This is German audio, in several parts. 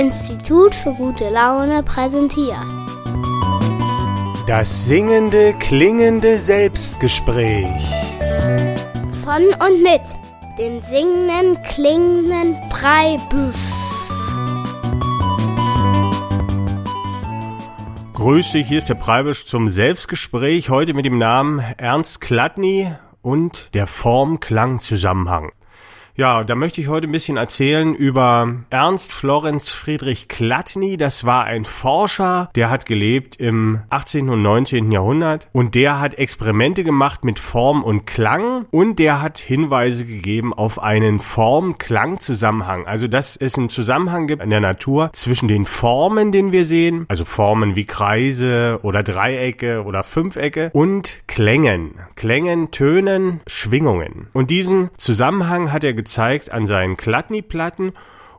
Institut für gute Laune präsentiert. Das singende, klingende Selbstgespräch. Von und mit dem singenden, klingenden Breibüsch. Grüß dich, hier ist der Preibisch zum Selbstgespräch, heute mit dem Namen Ernst Klatny und der Form-Klang-Zusammenhang. Ja, da möchte ich heute ein bisschen erzählen über Ernst Florenz Friedrich Klatny. Das war ein Forscher, der hat gelebt im 18. und 19. Jahrhundert und der hat Experimente gemacht mit Form und Klang und der hat Hinweise gegeben auf einen Form-Klang-Zusammenhang. Also, dass es einen Zusammenhang gibt in der Natur zwischen den Formen, den wir sehen, also Formen wie Kreise oder Dreiecke oder Fünfecke und Klängen. Klängen, Tönen, Schwingungen. Und diesen Zusammenhang hat er gezeigt an seinen Klatni-Platten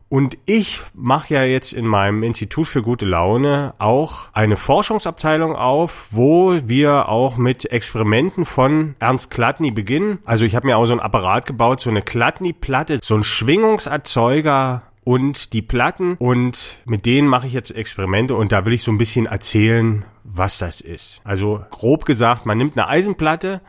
und ich mache ja jetzt in meinem Institut für gute Laune auch eine Forschungsabteilung auf, wo wir auch mit Experimenten von Ernst Klatny beginnen. Also ich habe mir auch so ein Apparat gebaut, so eine Klatny-Platte, so ein Schwingungserzeuger und die Platten und mit denen mache ich jetzt Experimente und da will ich so ein bisschen erzählen, was das ist. Also grob gesagt, man nimmt eine Eisenplatte,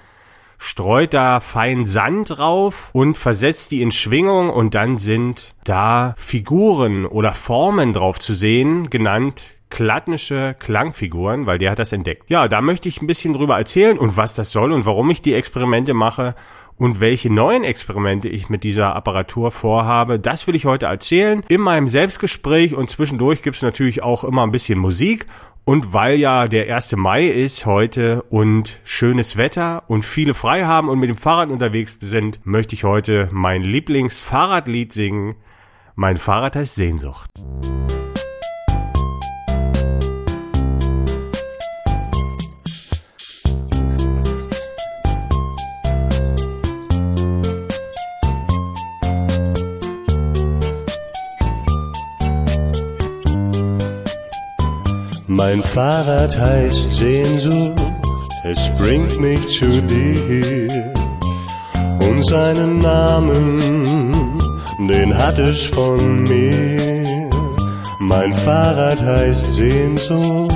streut da fein Sand drauf und versetzt die in Schwingung und dann sind da Figuren oder Formen drauf zu sehen, genannt klattnische Klangfiguren, weil der hat das entdeckt. Ja, da möchte ich ein bisschen drüber erzählen und was das soll und warum ich die Experimente mache und welche neuen Experimente ich mit dieser Apparatur vorhabe, das will ich heute erzählen in meinem Selbstgespräch und zwischendurch gibt's natürlich auch immer ein bisschen Musik und weil ja der 1. Mai ist heute und schönes Wetter und viele frei haben und mit dem Fahrrad unterwegs sind, möchte ich heute mein Lieblingsfahrradlied singen. Mein Fahrrad heißt Sehnsucht. Mein Fahrrad heißt Sehnsucht, es bringt mich zu dir. Und seinen Namen, den hat es von mir. Mein Fahrrad heißt Sehnsucht,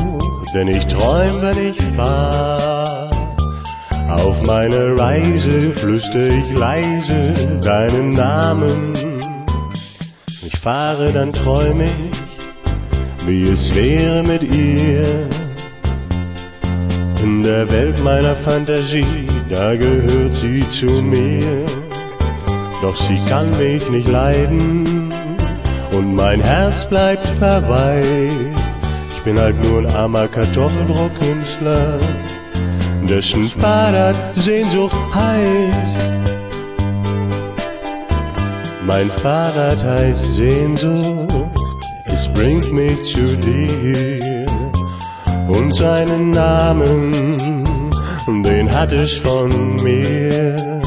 denn ich träum, wenn ich fahr. Auf meine Reise flüster ich leise deinen Namen. Ich fahre, dann träum ich wie es wäre mit ihr. In der Welt meiner Fantasie, da gehört sie zu mir. Doch sie kann mich nicht leiden und mein Herz bleibt verwaist. Ich bin halt nur ein armer Kartoffeldruckkünstler, dessen Fahrrad Sehnsucht heißt. Mein Fahrrad heißt Sehnsucht es bringt mich zu dir und seinen Namen, den hat es von mir.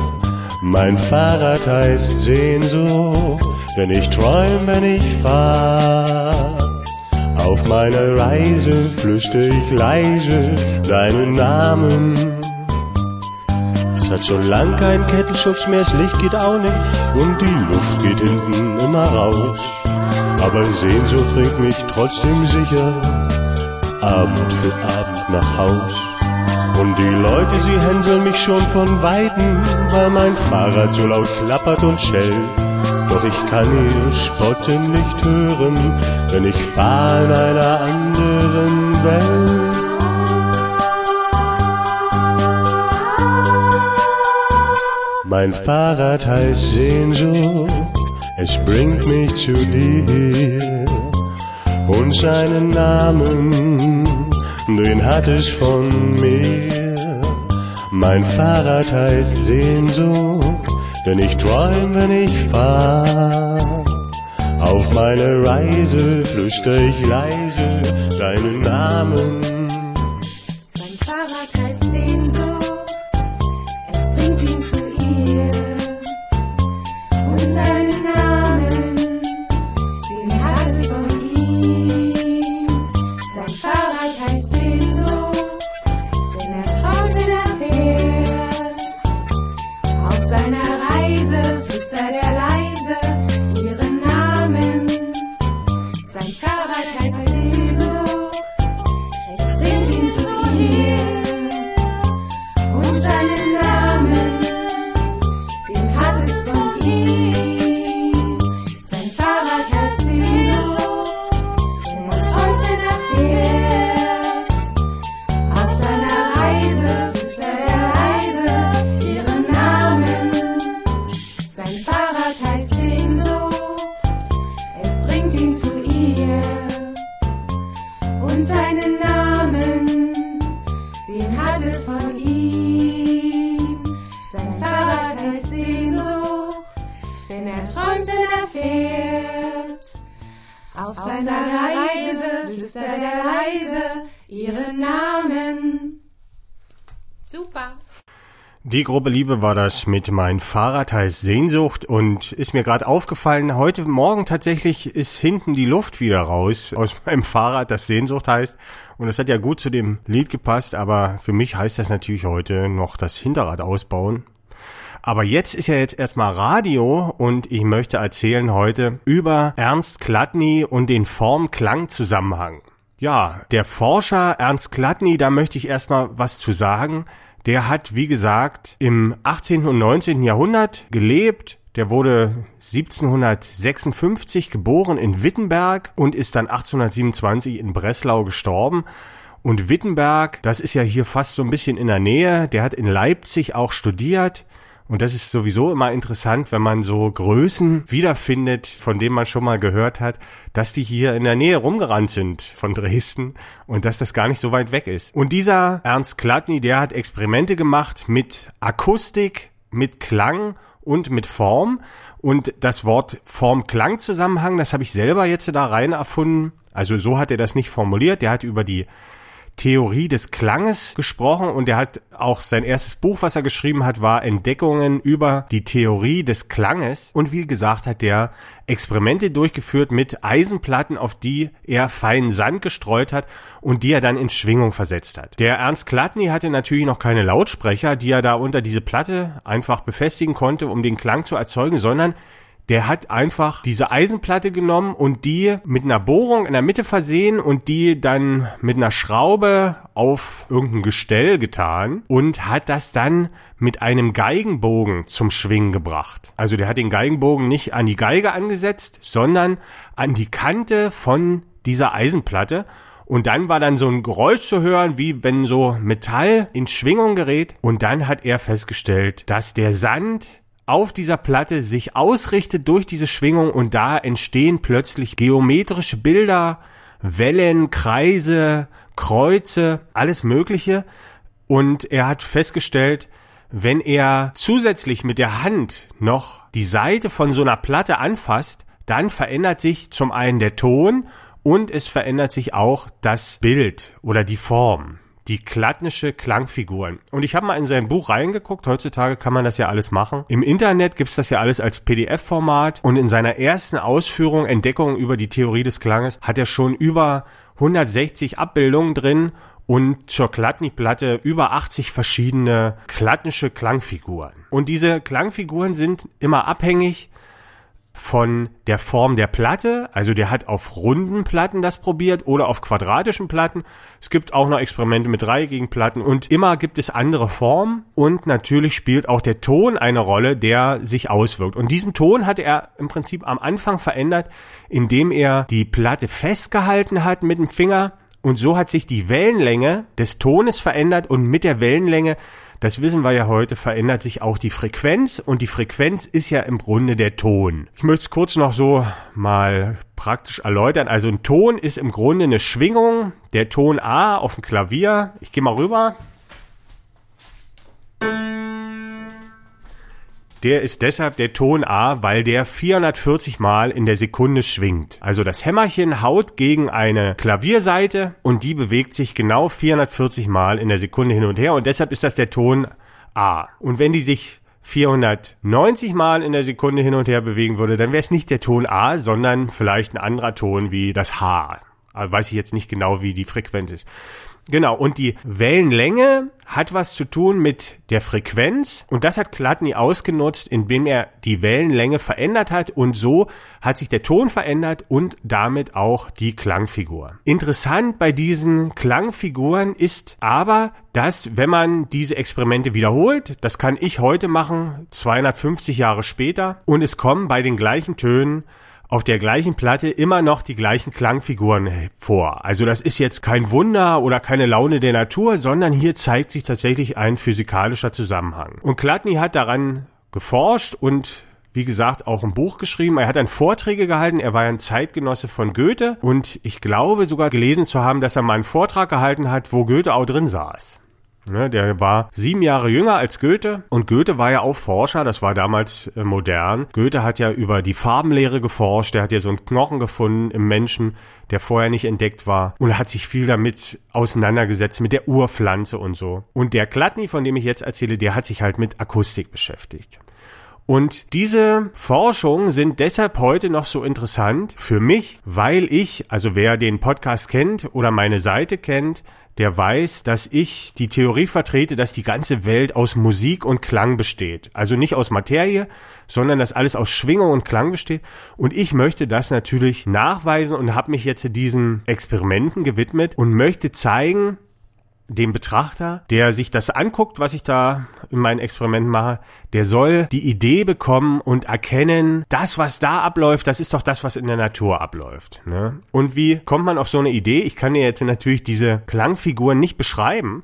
Mein Fahrrad heißt Sehnsucht, denn ich träum, wenn ich fahr. Auf meiner Reise flüster ich leise deinen Namen. Es hat schon lang kein Kettenschutz mehr, das Licht geht auch nicht und die Luft geht hinten immer raus aber Sehnsucht bringt mich trotzdem sicher Abend für Abend nach Haus. Und die Leute, sie hänseln mich schon von Weitem, weil mein Fahrrad so laut klappert und schellt. Doch ich kann ihr Spotten nicht hören, denn ich fahr in einer anderen Welt. Mein Fahrrad heißt Sehnsucht es bringt mich zu dir und seinen Namen, den hat es von mir. Mein Fahrrad heißt Sehnsucht, denn ich träum, wenn ich fahr. Auf meine Reise flüster ich leise deinen Namen. und seinen Namen, den hat es von ihm. Sein Fahrrad heißt Sehnsucht, denn er träumt, wenn er fährt. Auf seiner Reise flüstert er leise ihren Namen. Super! Die Gruppe Liebe war das mit Mein Fahrrad heißt Sehnsucht und ist mir gerade aufgefallen, heute Morgen tatsächlich ist hinten die Luft wieder raus aus meinem Fahrrad, das Sehnsucht heißt. Und das hat ja gut zu dem Lied gepasst, aber für mich heißt das natürlich heute noch das Hinterrad ausbauen. Aber jetzt ist ja jetzt erstmal Radio und ich möchte erzählen heute über Ernst Klatny und den Form-Klang-Zusammenhang. Ja, der Forscher Ernst Klatny, da möchte ich erstmal was zu sagen. Der hat, wie gesagt, im 18. und 19. Jahrhundert gelebt. Der wurde 1756 geboren in Wittenberg und ist dann 1827 in Breslau gestorben. Und Wittenberg, das ist ja hier fast so ein bisschen in der Nähe. Der hat in Leipzig auch studiert. Und das ist sowieso immer interessant, wenn man so Größen wiederfindet, von denen man schon mal gehört hat, dass die hier in der Nähe rumgerannt sind von Dresden und dass das gar nicht so weit weg ist. Und dieser Ernst Klatny, der hat Experimente gemacht mit Akustik, mit Klang und mit Form. Und das Wort Form-Klang-Zusammenhang, das habe ich selber jetzt da rein erfunden. Also so hat er das nicht formuliert. Der hat über die Theorie des Klanges gesprochen und er hat auch sein erstes Buch, was er geschrieben hat, war Entdeckungen über die Theorie des Klanges und wie gesagt hat der Experimente durchgeführt mit Eisenplatten, auf die er feinen Sand gestreut hat und die er dann in Schwingung versetzt hat. Der Ernst Klatny hatte natürlich noch keine Lautsprecher, die er da unter diese Platte einfach befestigen konnte, um den Klang zu erzeugen, sondern der hat einfach diese Eisenplatte genommen und die mit einer Bohrung in der Mitte versehen und die dann mit einer Schraube auf irgendein Gestell getan und hat das dann mit einem Geigenbogen zum Schwingen gebracht. Also der hat den Geigenbogen nicht an die Geige angesetzt, sondern an die Kante von dieser Eisenplatte und dann war dann so ein Geräusch zu hören, wie wenn so Metall in Schwingung gerät. Und dann hat er festgestellt, dass der Sand auf dieser Platte sich ausrichtet durch diese Schwingung und da entstehen plötzlich geometrische Bilder, Wellen, Kreise, Kreuze, alles Mögliche. Und er hat festgestellt, wenn er zusätzlich mit der Hand noch die Seite von so einer Platte anfasst, dann verändert sich zum einen der Ton und es verändert sich auch das Bild oder die Form die Klattnische Klangfiguren. Und ich habe mal in sein Buch reingeguckt. Heutzutage kann man das ja alles machen. Im Internet gibt's das ja alles als PDF-Format. Und in seiner ersten Ausführung, Entdeckung über die Theorie des Klanges, hat er schon über 160 Abbildungen drin und zur Klatny-Platte über 80 verschiedene klattnische Klangfiguren. Und diese Klangfiguren sind immer abhängig von der Form der Platte, also der hat auf runden Platten das probiert oder auf quadratischen Platten. Es gibt auch noch Experimente mit dreieckigen Platten und immer gibt es andere Formen und natürlich spielt auch der Ton eine Rolle, der sich auswirkt. Und diesen Ton hat er im Prinzip am Anfang verändert, indem er die Platte festgehalten hat mit dem Finger und so hat sich die Wellenlänge des Tones verändert und mit der Wellenlänge das wissen wir ja heute, verändert sich auch die Frequenz und die Frequenz ist ja im Grunde der Ton. Ich möchte es kurz noch so mal praktisch erläutern. Also ein Ton ist im Grunde eine Schwingung, der Ton A auf dem Klavier. Ich gehe mal rüber. Der ist deshalb der Ton A, weil der 440 Mal in der Sekunde schwingt. Also das Hämmerchen haut gegen eine Klavierseite und die bewegt sich genau 440 Mal in der Sekunde hin und her und deshalb ist das der Ton A. Und wenn die sich 490 Mal in der Sekunde hin und her bewegen würde, dann wäre es nicht der Ton A, sondern vielleicht ein anderer Ton wie das H. Aber weiß ich jetzt nicht genau, wie die Frequenz ist. Genau, und die Wellenlänge hat was zu tun mit der Frequenz und das hat Chladni ausgenutzt, indem er die Wellenlänge verändert hat und so hat sich der Ton verändert und damit auch die Klangfigur. Interessant bei diesen Klangfiguren ist aber, dass wenn man diese Experimente wiederholt, das kann ich heute machen, 250 Jahre später und es kommen bei den gleichen Tönen auf der gleichen Platte immer noch die gleichen Klangfiguren vor. Also das ist jetzt kein Wunder oder keine Laune der Natur, sondern hier zeigt sich tatsächlich ein physikalischer Zusammenhang. Und Klatny hat daran geforscht und wie gesagt, auch ein Buch geschrieben. Er hat dann Vorträge gehalten. Er war ein Zeitgenosse von Goethe und ich glaube sogar gelesen zu haben, dass er mal einen Vortrag gehalten hat, wo Goethe auch drin saß. Ne, der war sieben Jahre jünger als Goethe und Goethe war ja auch Forscher, das war damals äh, modern. Goethe hat ja über die Farbenlehre geforscht, der hat ja so einen Knochen gefunden im Menschen, der vorher nicht entdeckt war und hat sich viel damit auseinandergesetzt, mit der Urpflanze und so. Und der Gladny, von dem ich jetzt erzähle, der hat sich halt mit Akustik beschäftigt. Und diese Forschungen sind deshalb heute noch so interessant für mich, weil ich, also wer den Podcast kennt oder meine Seite kennt, der weiß, dass ich die Theorie vertrete, dass die ganze Welt aus Musik und Klang besteht. Also nicht aus Materie, sondern dass alles aus Schwingung und Klang besteht. Und ich möchte das natürlich nachweisen und habe mich jetzt diesen Experimenten gewidmet und möchte zeigen, dem Betrachter, der sich das anguckt, was ich da in meinen Experimenten mache, der soll die Idee bekommen und erkennen, das, was da abläuft, das ist doch das, was in der Natur abläuft. Ne? Und wie kommt man auf so eine Idee? Ich kann dir jetzt natürlich diese Klangfiguren nicht beschreiben,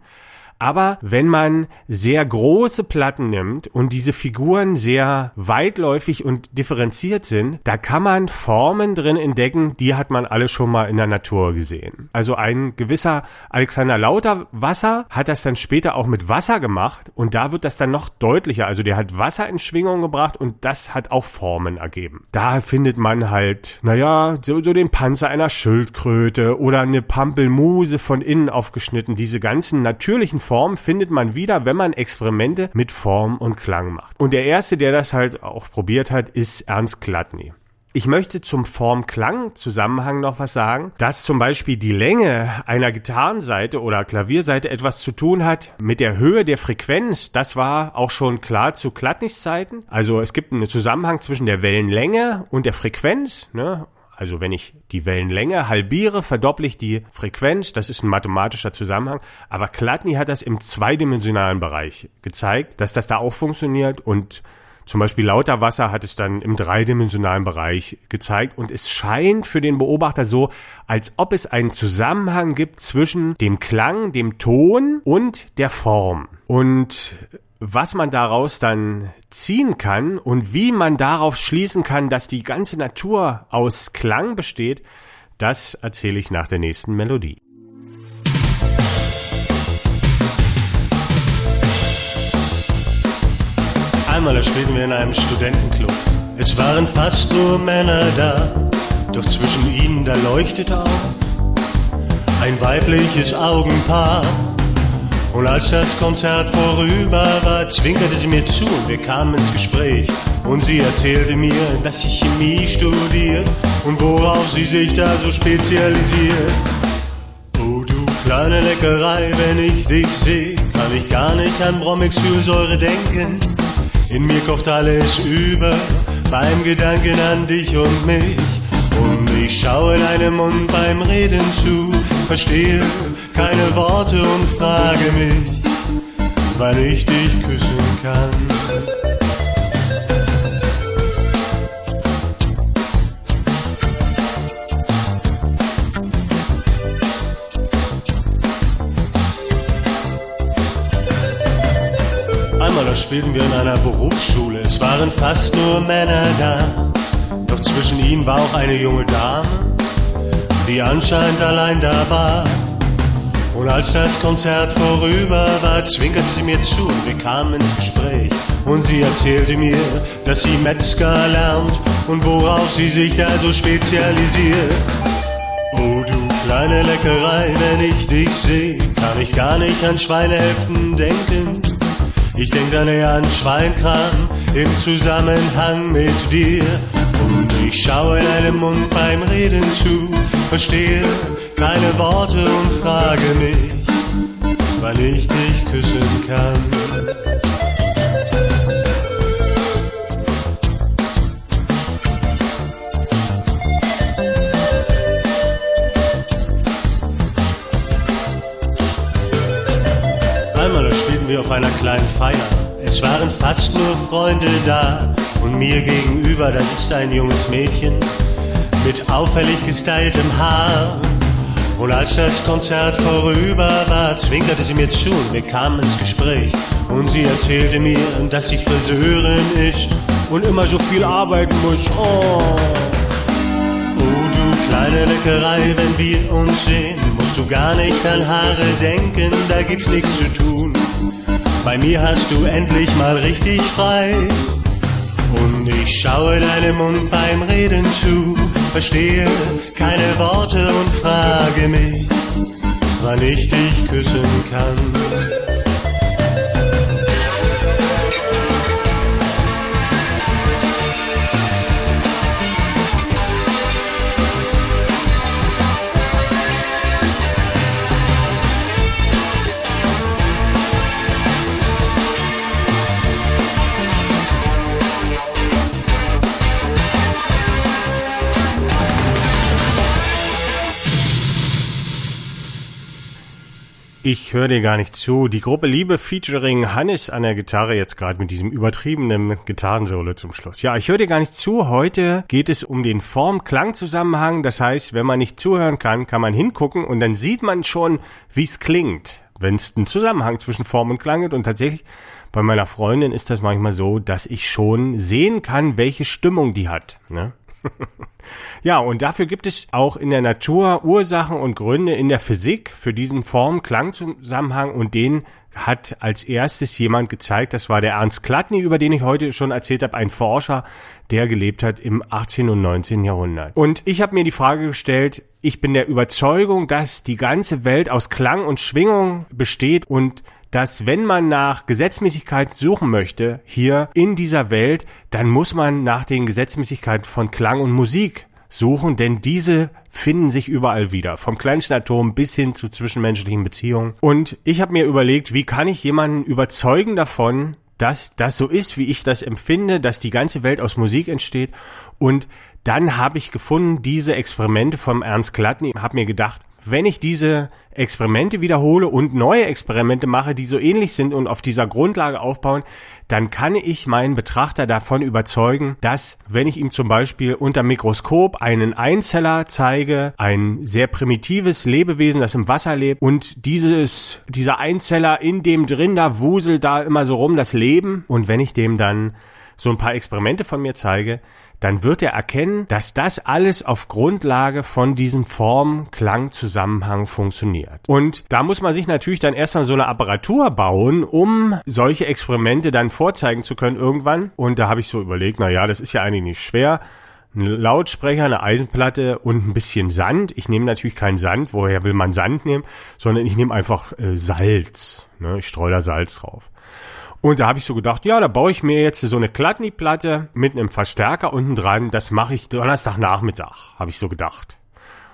aber wenn man sehr große Platten nimmt und diese Figuren sehr weitläufig und differenziert sind, da kann man Formen drin entdecken, die hat man alle schon mal in der Natur gesehen. Also ein gewisser Alexander Lauterwasser hat das dann später auch mit Wasser gemacht und da wird das dann noch deutlicher. Also der hat Wasser in Schwingung gebracht und das hat auch Formen ergeben. Da findet man halt, naja, so, so den Panzer einer Schildkröte oder eine Pampelmuse von innen aufgeschnitten. Diese ganzen natürlichen Form findet man wieder, wenn man Experimente mit Form und Klang macht. Und der erste, der das halt auch probiert hat, ist Ernst Gladny. Ich möchte zum Form-Klang-Zusammenhang noch was sagen, dass zum Beispiel die Länge einer Gitarrenseite oder Klavierseite etwas zu tun hat mit der Höhe der Frequenz. Das war auch schon klar zu Gladnys Zeiten. Also es gibt einen Zusammenhang zwischen der Wellenlänge und der Frequenz. Ne? Also wenn ich die Wellenlänge halbiere, verdopple ich die Frequenz. Das ist ein mathematischer Zusammenhang. Aber Chladni hat das im zweidimensionalen Bereich gezeigt, dass das da auch funktioniert und zum Beispiel lauter Wasser hat es dann im dreidimensionalen Bereich gezeigt und es scheint für den Beobachter so, als ob es einen Zusammenhang gibt zwischen dem Klang, dem Ton und der Form. Und was man daraus dann ziehen kann und wie man darauf schließen kann, dass die ganze Natur aus Klang besteht, das erzähle ich nach der nächsten Melodie. Einmal spielten wir in einem Studentenclub. Es waren fast nur Männer da, doch zwischen ihnen da leuchtete auch ein weibliches Augenpaar. Und als das Konzert vorüber war, zwinkerte sie mir zu und wir kamen ins Gespräch. Und sie erzählte mir, dass sie Chemie studiert und worauf sie sich da so spezialisiert. Oh du kleine Leckerei, wenn ich dich sehe, kann ich gar nicht an Bromexylsäure denken. In mir kocht alles über beim Gedanken an dich und mich. Und ich schaue deinem Mund beim Reden zu, verstehe keine Worte und frage mich, wann ich dich küssen kann. Einmal da spielten wir in einer Berufsschule, es waren fast nur Männer da, doch zwischen ihnen war auch eine junge Dame, die anscheinend allein da war. Und als das Konzert vorüber war, zwinkerte sie mir zu und wir kamen ins Gespräch. Und sie erzählte mir, dass sie Metzger lernt und worauf sie sich da so spezialisiert. Oh du kleine Leckerei, wenn ich dich sehe, kann ich gar nicht an Schweinehälften denken. Ich denk dann eher an Schweinkram im Zusammenhang mit dir. Und ich schaue deinem Mund beim Reden zu, verstehe keine Worte und frage mich, wann ich dich küssen kann. Einmal spielten wir auf einer kleinen Feier. Es waren fast nur Freunde da. Und mir gegenüber, da ist ein junges Mädchen mit auffällig gestyltem Haar. Und als das Konzert vorüber war, zwinkerte sie mir zu und wir kamen ins Gespräch. Und sie erzählte mir, dass sie Friseurin ist und immer so viel arbeiten muss. Oh. Oh du kleine Leckerei, wenn wir uns sehen, musst du gar nicht an Haare denken, da gibt's nichts zu tun. Bei mir hast du endlich mal richtig frei. Und ich schaue deinem Mund beim Reden zu, verstehe keine Worte und frage mich, wann ich dich küssen kann. Ich höre dir gar nicht zu. Die Gruppe Liebe featuring Hannes an der Gitarre jetzt gerade mit diesem übertriebenen Gitarrensolo zum Schluss. Ja, ich höre dir gar nicht zu. Heute geht es um den Form-Klang-Zusammenhang. Das heißt, wenn man nicht zuhören kann, kann man hingucken und dann sieht man schon, wie es klingt, wenn es einen Zusammenhang zwischen Form und Klang gibt. Und tatsächlich bei meiner Freundin ist das manchmal so, dass ich schon sehen kann, welche Stimmung die hat. Ne? Ja, und dafür gibt es auch in der Natur Ursachen und Gründe in der Physik für diesen Form-Klang-Zusammenhang und den hat als erstes jemand gezeigt, das war der Ernst Klatny, über den ich heute schon erzählt habe, ein Forscher, der gelebt hat im 18. und 19. Jahrhundert. Und ich habe mir die Frage gestellt, ich bin der Überzeugung, dass die ganze Welt aus Klang und Schwingung besteht und dass wenn man nach Gesetzmäßigkeit suchen möchte, hier in dieser Welt, dann muss man nach den Gesetzmäßigkeiten von Klang und Musik suchen, denn diese finden sich überall wieder, vom kleinsten Atom bis hin zu zwischenmenschlichen Beziehungen. Und ich habe mir überlegt, wie kann ich jemanden überzeugen davon, dass das so ist, wie ich das empfinde, dass die ganze Welt aus Musik entsteht. Und dann habe ich gefunden, diese Experimente vom Ernst Gladny, habe mir gedacht, wenn ich diese Experimente wiederhole und neue Experimente mache, die so ähnlich sind und auf dieser Grundlage aufbauen, dann kann ich meinen Betrachter davon überzeugen, dass wenn ich ihm zum Beispiel unter Mikroskop einen Einzeller zeige, ein sehr primitives Lebewesen, das im Wasser lebt und dieses, dieser Einzeller in dem drin, da wuselt da immer so rum das Leben und wenn ich dem dann so ein paar Experimente von mir zeige, dann wird er erkennen, dass das alles auf Grundlage von diesem Form-Klang-Zusammenhang funktioniert. Und da muss man sich natürlich dann erstmal so eine Apparatur bauen, um solche Experimente dann vorzeigen zu können irgendwann. Und da habe ich so überlegt, na ja, das ist ja eigentlich nicht schwer. Ein Lautsprecher, eine Eisenplatte und ein bisschen Sand. Ich nehme natürlich keinen Sand. Woher will man Sand nehmen? Sondern ich nehme einfach äh, Salz. Ne? Ich streue da Salz drauf. Und da habe ich so gedacht, ja, da baue ich mir jetzt so eine Kladni-Platte mit einem Verstärker unten dran. Das mache ich Donnerstagnachmittag, habe ich so gedacht.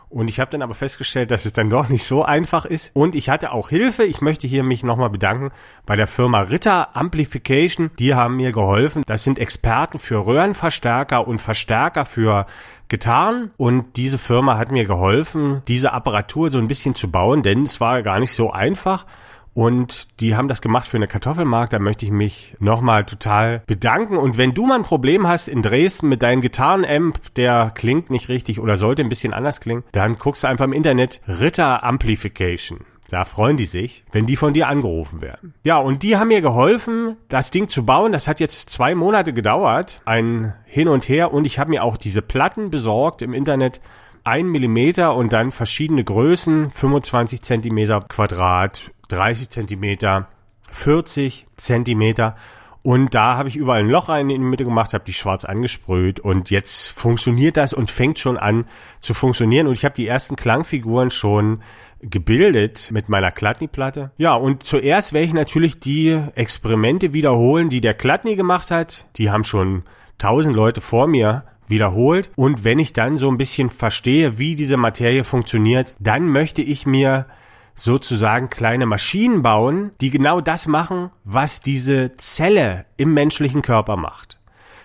Und ich habe dann aber festgestellt, dass es dann doch nicht so einfach ist. Und ich hatte auch Hilfe. Ich möchte hier mich nochmal bedanken bei der Firma Ritter Amplification. Die haben mir geholfen. Das sind Experten für Röhrenverstärker und Verstärker für Gitarren. Und diese Firma hat mir geholfen, diese Apparatur so ein bisschen zu bauen, denn es war gar nicht so einfach. Und die haben das gemacht für eine Kartoffelmarkt. Da möchte ich mich nochmal total bedanken. Und wenn du mal ein Problem hast in Dresden mit deinem Gitarrenamp, der klingt nicht richtig oder sollte ein bisschen anders klingen, dann guckst du einfach im Internet Ritter Amplification. Da freuen die sich, wenn die von dir angerufen werden. Ja, und die haben mir geholfen, das Ding zu bauen. Das hat jetzt zwei Monate gedauert, ein Hin und Her. Und ich habe mir auch diese Platten besorgt im Internet. Ein Millimeter und dann verschiedene Größen, 25 Zentimeter Quadrat, 30 Zentimeter, 40 Zentimeter. Und da habe ich überall ein Loch rein in die Mitte gemacht, habe die schwarz angesprüht und jetzt funktioniert das und fängt schon an zu funktionieren. Und ich habe die ersten Klangfiguren schon gebildet mit meiner Klatny-Platte. Ja, und zuerst werde ich natürlich die Experimente wiederholen, die der Klatny gemacht hat. Die haben schon tausend Leute vor mir wiederholt. Und wenn ich dann so ein bisschen verstehe, wie diese Materie funktioniert, dann möchte ich mir sozusagen kleine Maschinen bauen, die genau das machen, was diese Zelle im menschlichen Körper macht.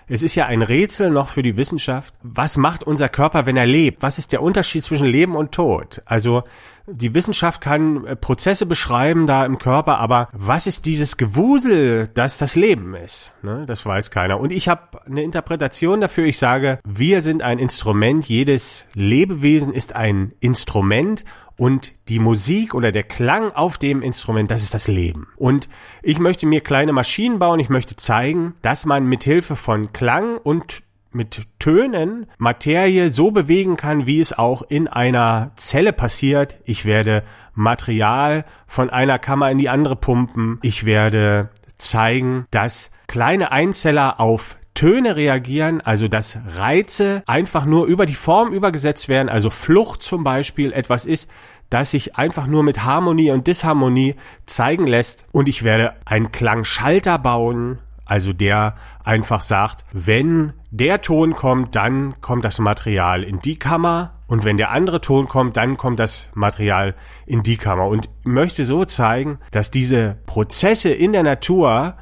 Es ist ja ein Rätsel noch für die Wissenschaft. Was macht unser Körper, wenn er lebt? Was ist der Unterschied zwischen Leben und Tod? Also die Wissenschaft kann äh, Prozesse beschreiben da im Körper, aber was ist dieses Gewusel, das das Leben ist? Ne, das weiß keiner. Und ich habe eine Interpretation dafür. Ich sage, wir sind ein Instrument. Jedes Lebewesen ist ein Instrument und die Musik oder der Klang auf dem Instrument, das ist das Leben. Und ich möchte mir kleine Maschinen bauen, ich möchte zeigen, dass man mit Hilfe von Klang und mit Tönen Materie so bewegen kann, wie es auch in einer Zelle passiert. Ich werde Material von einer Kammer in die andere pumpen. Ich werde zeigen, dass kleine Einzeller auf Töne reagieren, also dass Reize einfach nur über die Form übergesetzt werden, also Flucht zum Beispiel etwas ist, das sich einfach nur mit Harmonie und Disharmonie zeigen lässt und ich werde einen Klangschalter bauen, also der einfach sagt, wenn der Ton kommt, dann kommt das Material in die Kammer und wenn der andere Ton kommt, dann kommt das Material in die Kammer und möchte so zeigen, dass diese Prozesse in der Natur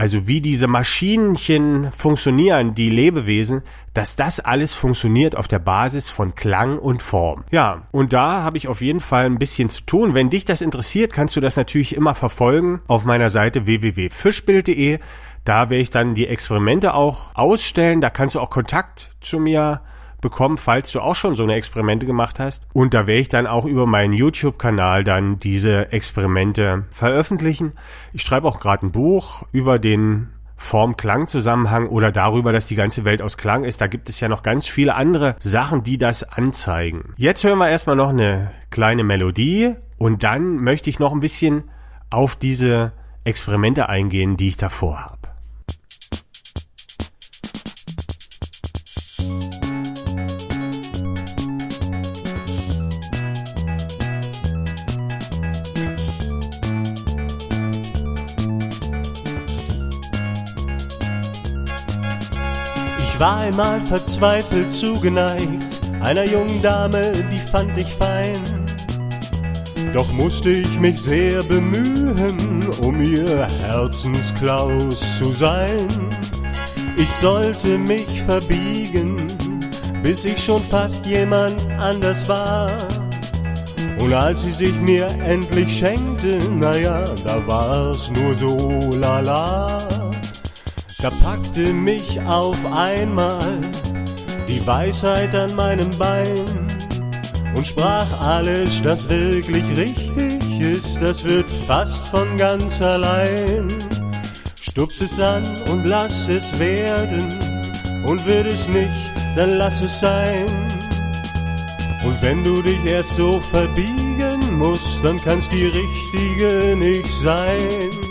also wie diese Maschinchen funktionieren, die Lebewesen, dass das alles funktioniert auf der Basis von Klang und Form. Ja, und da habe ich auf jeden Fall ein bisschen zu tun. Wenn dich das interessiert, kannst du das natürlich immer verfolgen auf meiner Seite www.fischbild.de. Da werde ich dann die Experimente auch ausstellen. Da kannst du auch Kontakt zu mir bekommen, falls du auch schon so eine Experimente gemacht hast. Und da werde ich dann auch über meinen YouTube-Kanal dann diese Experimente veröffentlichen. Ich schreibe auch gerade ein Buch über den Form-Klang-Zusammenhang oder darüber, dass die ganze Welt aus Klang ist. Da gibt es ja noch ganz viele andere Sachen, die das anzeigen. Jetzt hören wir erstmal noch eine kleine Melodie und dann möchte ich noch ein bisschen auf diese Experimente eingehen, die ich davor habe. War einmal verzweifelt zugeneigt einer jungen Dame, die fand ich fein. Doch musste ich mich sehr bemühen, um ihr Herzensklaus zu sein. Ich sollte mich verbiegen, bis ich schon fast jemand anders war. Und als sie sich mir endlich schenkte, naja, da war's nur so lala. Da packte mich auf einmal die Weisheit an meinem Bein und sprach alles, das wirklich richtig ist, das wird fast von ganz allein. Stups es an und lass es werden und wird es nicht, dann lass es sein. Und wenn du dich erst so verbiegen musst, dann kann's die richtige nicht sein.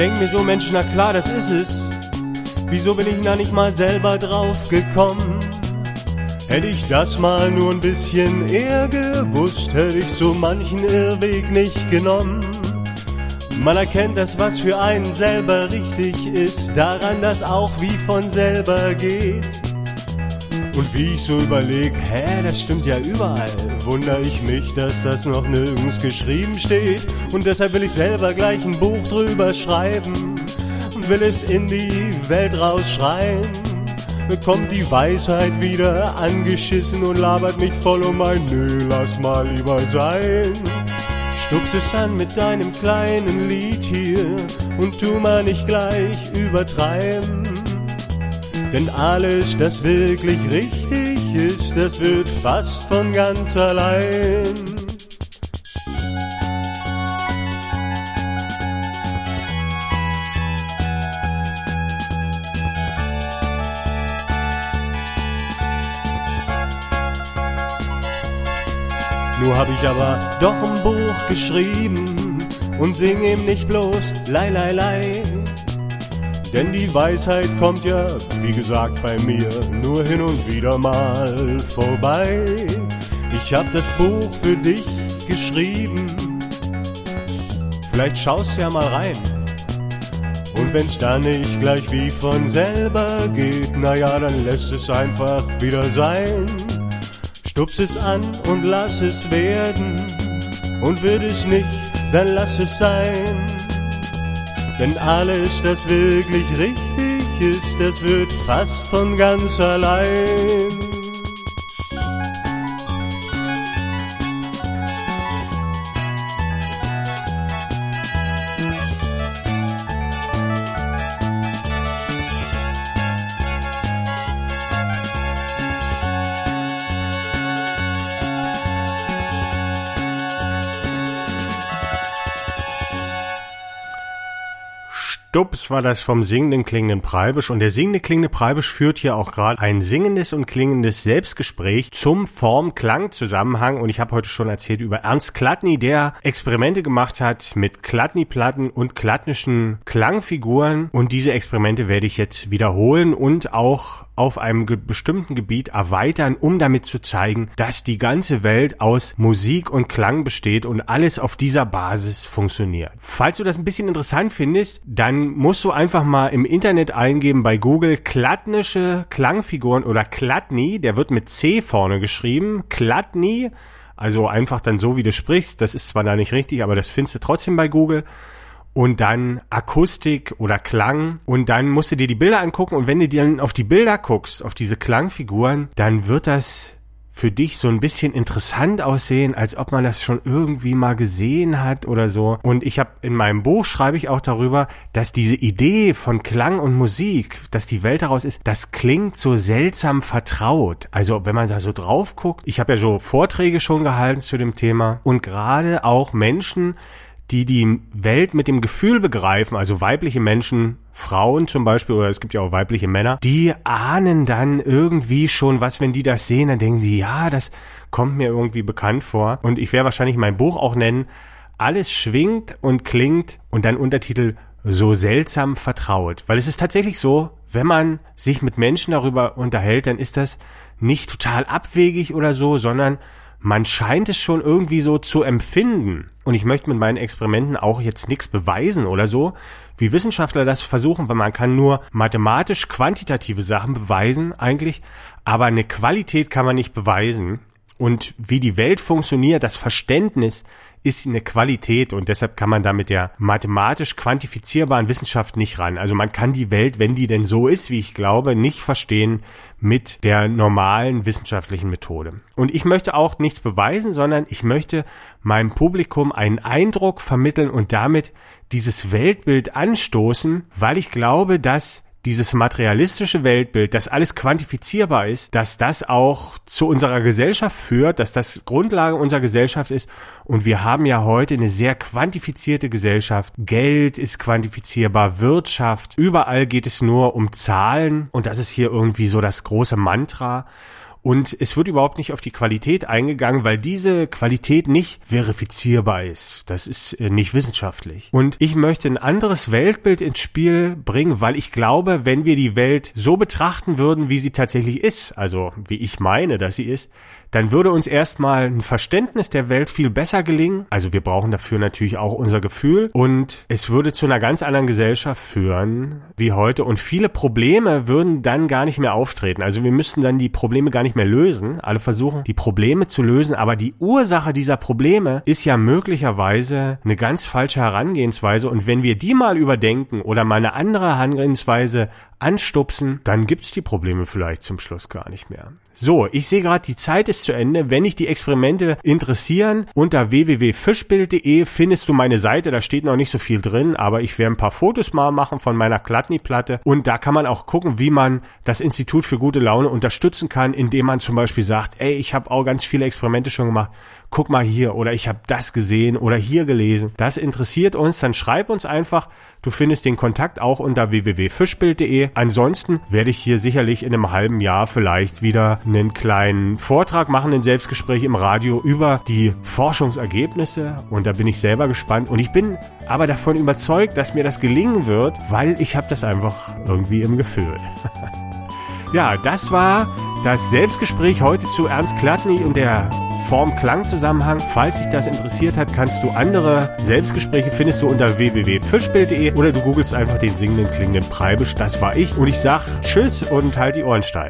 Denk mir so, Mensch, na klar, das ist es. Wieso bin ich da nicht mal selber drauf gekommen? Hätte ich das mal nur ein bisschen eher gewusst, hätte ich so manchen Irrweg nicht genommen. Man erkennt das, was für einen selber richtig ist, daran, dass auch wie von selber geht. Und wie ich so überleg, hä, das stimmt ja überall, wundere ich mich, dass das noch nirgends geschrieben steht. Und deshalb will ich selber gleich ein Buch drüber schreiben und will es in die Welt rausschreien. Kommt die Weisheit wieder angeschissen und labert mich voll um ein Nö, lass mal lieber sein. Stups es an mit deinem kleinen Lied hier und tu mal nicht gleich übertreiben. Denn alles, das wirklich richtig ist, das wird fast von ganz allein. Nur hab ich aber doch ein Buch geschrieben und sing ihm nicht bloß Lei, Lei, Lei. Denn die Weisheit kommt ja, wie gesagt, bei mir nur hin und wieder mal vorbei. Ich hab das Buch für dich geschrieben, vielleicht schaust ja mal rein. Und wenn's dann nicht gleich wie von selber geht, naja, dann lässt es einfach wieder sein. Stups es an und lass es werden. Und wird es nicht, dann lass es sein. Denn alles, das wirklich richtig ist, das wird fast von ganz allein. Stups war das vom singenden klingenden Preibisch. Und der singende klingende Preibisch führt hier auch gerade ein singendes und klingendes Selbstgespräch zum Form-Klang-Zusammenhang. Und ich habe heute schon erzählt über Ernst Klattny, der Experimente gemacht hat mit Klattny-Platten und klattnischen Klangfiguren. Und diese Experimente werde ich jetzt wiederholen und auch auf einem ge bestimmten Gebiet erweitern, um damit zu zeigen, dass die ganze Welt aus Musik und Klang besteht und alles auf dieser Basis funktioniert. Falls du das ein bisschen interessant findest, dann musst du einfach mal im Internet eingeben bei Google klattnische Klangfiguren oder Klattny, der wird mit C vorne geschrieben, Klattny, also einfach dann so, wie du sprichst, das ist zwar da nicht richtig, aber das findest du trotzdem bei Google und dann Akustik oder Klang und dann musst du dir die Bilder angucken und wenn du dir dann auf die Bilder guckst, auf diese Klangfiguren, dann wird das für dich so ein bisschen interessant aussehen, als ob man das schon irgendwie mal gesehen hat oder so. Und ich habe in meinem Buch schreibe ich auch darüber, dass diese Idee von Klang und Musik, dass die Welt daraus ist, das klingt so seltsam vertraut. Also wenn man da so drauf guckt, ich habe ja so Vorträge schon gehalten zu dem Thema und gerade auch Menschen, die die Welt mit dem Gefühl begreifen, also weibliche Menschen, Frauen zum Beispiel, oder es gibt ja auch weibliche Männer, die ahnen dann irgendwie schon was, wenn die das sehen, dann denken die, ja, das kommt mir irgendwie bekannt vor. Und ich werde wahrscheinlich mein Buch auch nennen, alles schwingt und klingt und dann Untertitel so seltsam vertraut. Weil es ist tatsächlich so, wenn man sich mit Menschen darüber unterhält, dann ist das nicht total abwegig oder so, sondern man scheint es schon irgendwie so zu empfinden. Und ich möchte mit meinen Experimenten auch jetzt nichts beweisen oder so, wie Wissenschaftler das versuchen, weil man kann nur mathematisch quantitative Sachen beweisen eigentlich, aber eine Qualität kann man nicht beweisen. Und wie die Welt funktioniert, das Verständnis ist eine Qualität und deshalb kann man da mit der mathematisch quantifizierbaren Wissenschaft nicht ran. Also man kann die Welt, wenn die denn so ist, wie ich glaube, nicht verstehen mit der normalen wissenschaftlichen Methode. Und ich möchte auch nichts beweisen, sondern ich möchte meinem Publikum einen Eindruck vermitteln und damit dieses Weltbild anstoßen, weil ich glaube, dass dieses materialistische Weltbild, dass alles quantifizierbar ist, dass das auch zu unserer Gesellschaft führt, dass das Grundlage unserer Gesellschaft ist. Und wir haben ja heute eine sehr quantifizierte Gesellschaft. Geld ist quantifizierbar, Wirtschaft, überall geht es nur um Zahlen. Und das ist hier irgendwie so das große Mantra. Und es wird überhaupt nicht auf die Qualität eingegangen, weil diese Qualität nicht verifizierbar ist. Das ist äh, nicht wissenschaftlich. Und ich möchte ein anderes Weltbild ins Spiel bringen, weil ich glaube, wenn wir die Welt so betrachten würden, wie sie tatsächlich ist, also wie ich meine, dass sie ist, dann würde uns erstmal ein Verständnis der Welt viel besser gelingen. Also wir brauchen dafür natürlich auch unser Gefühl und es würde zu einer ganz anderen Gesellschaft führen wie heute und viele Probleme würden dann gar nicht mehr auftreten. Also wir müssten dann die Probleme gar nicht mehr lösen. Alle versuchen, die Probleme zu lösen, aber die Ursache dieser Probleme ist ja möglicherweise eine ganz falsche Herangehensweise und wenn wir die mal überdenken oder mal eine andere Herangehensweise anstupsen, dann gibt's die Probleme vielleicht zum Schluss gar nicht mehr. So, ich sehe gerade, die Zeit ist zu Ende. Wenn dich die Experimente interessieren, unter www.fischbild.de findest du meine Seite. Da steht noch nicht so viel drin, aber ich werde ein paar Fotos mal machen von meiner Klatny-Platte. Und da kann man auch gucken, wie man das Institut für gute Laune unterstützen kann, indem man zum Beispiel sagt, ey, ich habe auch ganz viele Experimente schon gemacht. Guck mal hier oder ich habe das gesehen oder hier gelesen. Das interessiert uns, dann schreib uns einfach. Du findest den Kontakt auch unter www.fischbild.de. Ansonsten werde ich hier sicherlich in einem halben Jahr vielleicht wieder einen kleinen Vortrag machen, ein Selbstgespräch im Radio über die Forschungsergebnisse und da bin ich selber gespannt und ich bin aber davon überzeugt, dass mir das gelingen wird, weil ich habe das einfach irgendwie im Gefühl. ja, das war das Selbstgespräch heute zu Ernst Klattny und der Form-Klang-Zusammenhang. Falls dich das interessiert hat, kannst du andere Selbstgespräche findest du unter www.fischbild.de oder du googelst einfach den singenden, klingenden Preibisch. Das war ich und ich sag Tschüss und halt die Ohren steil.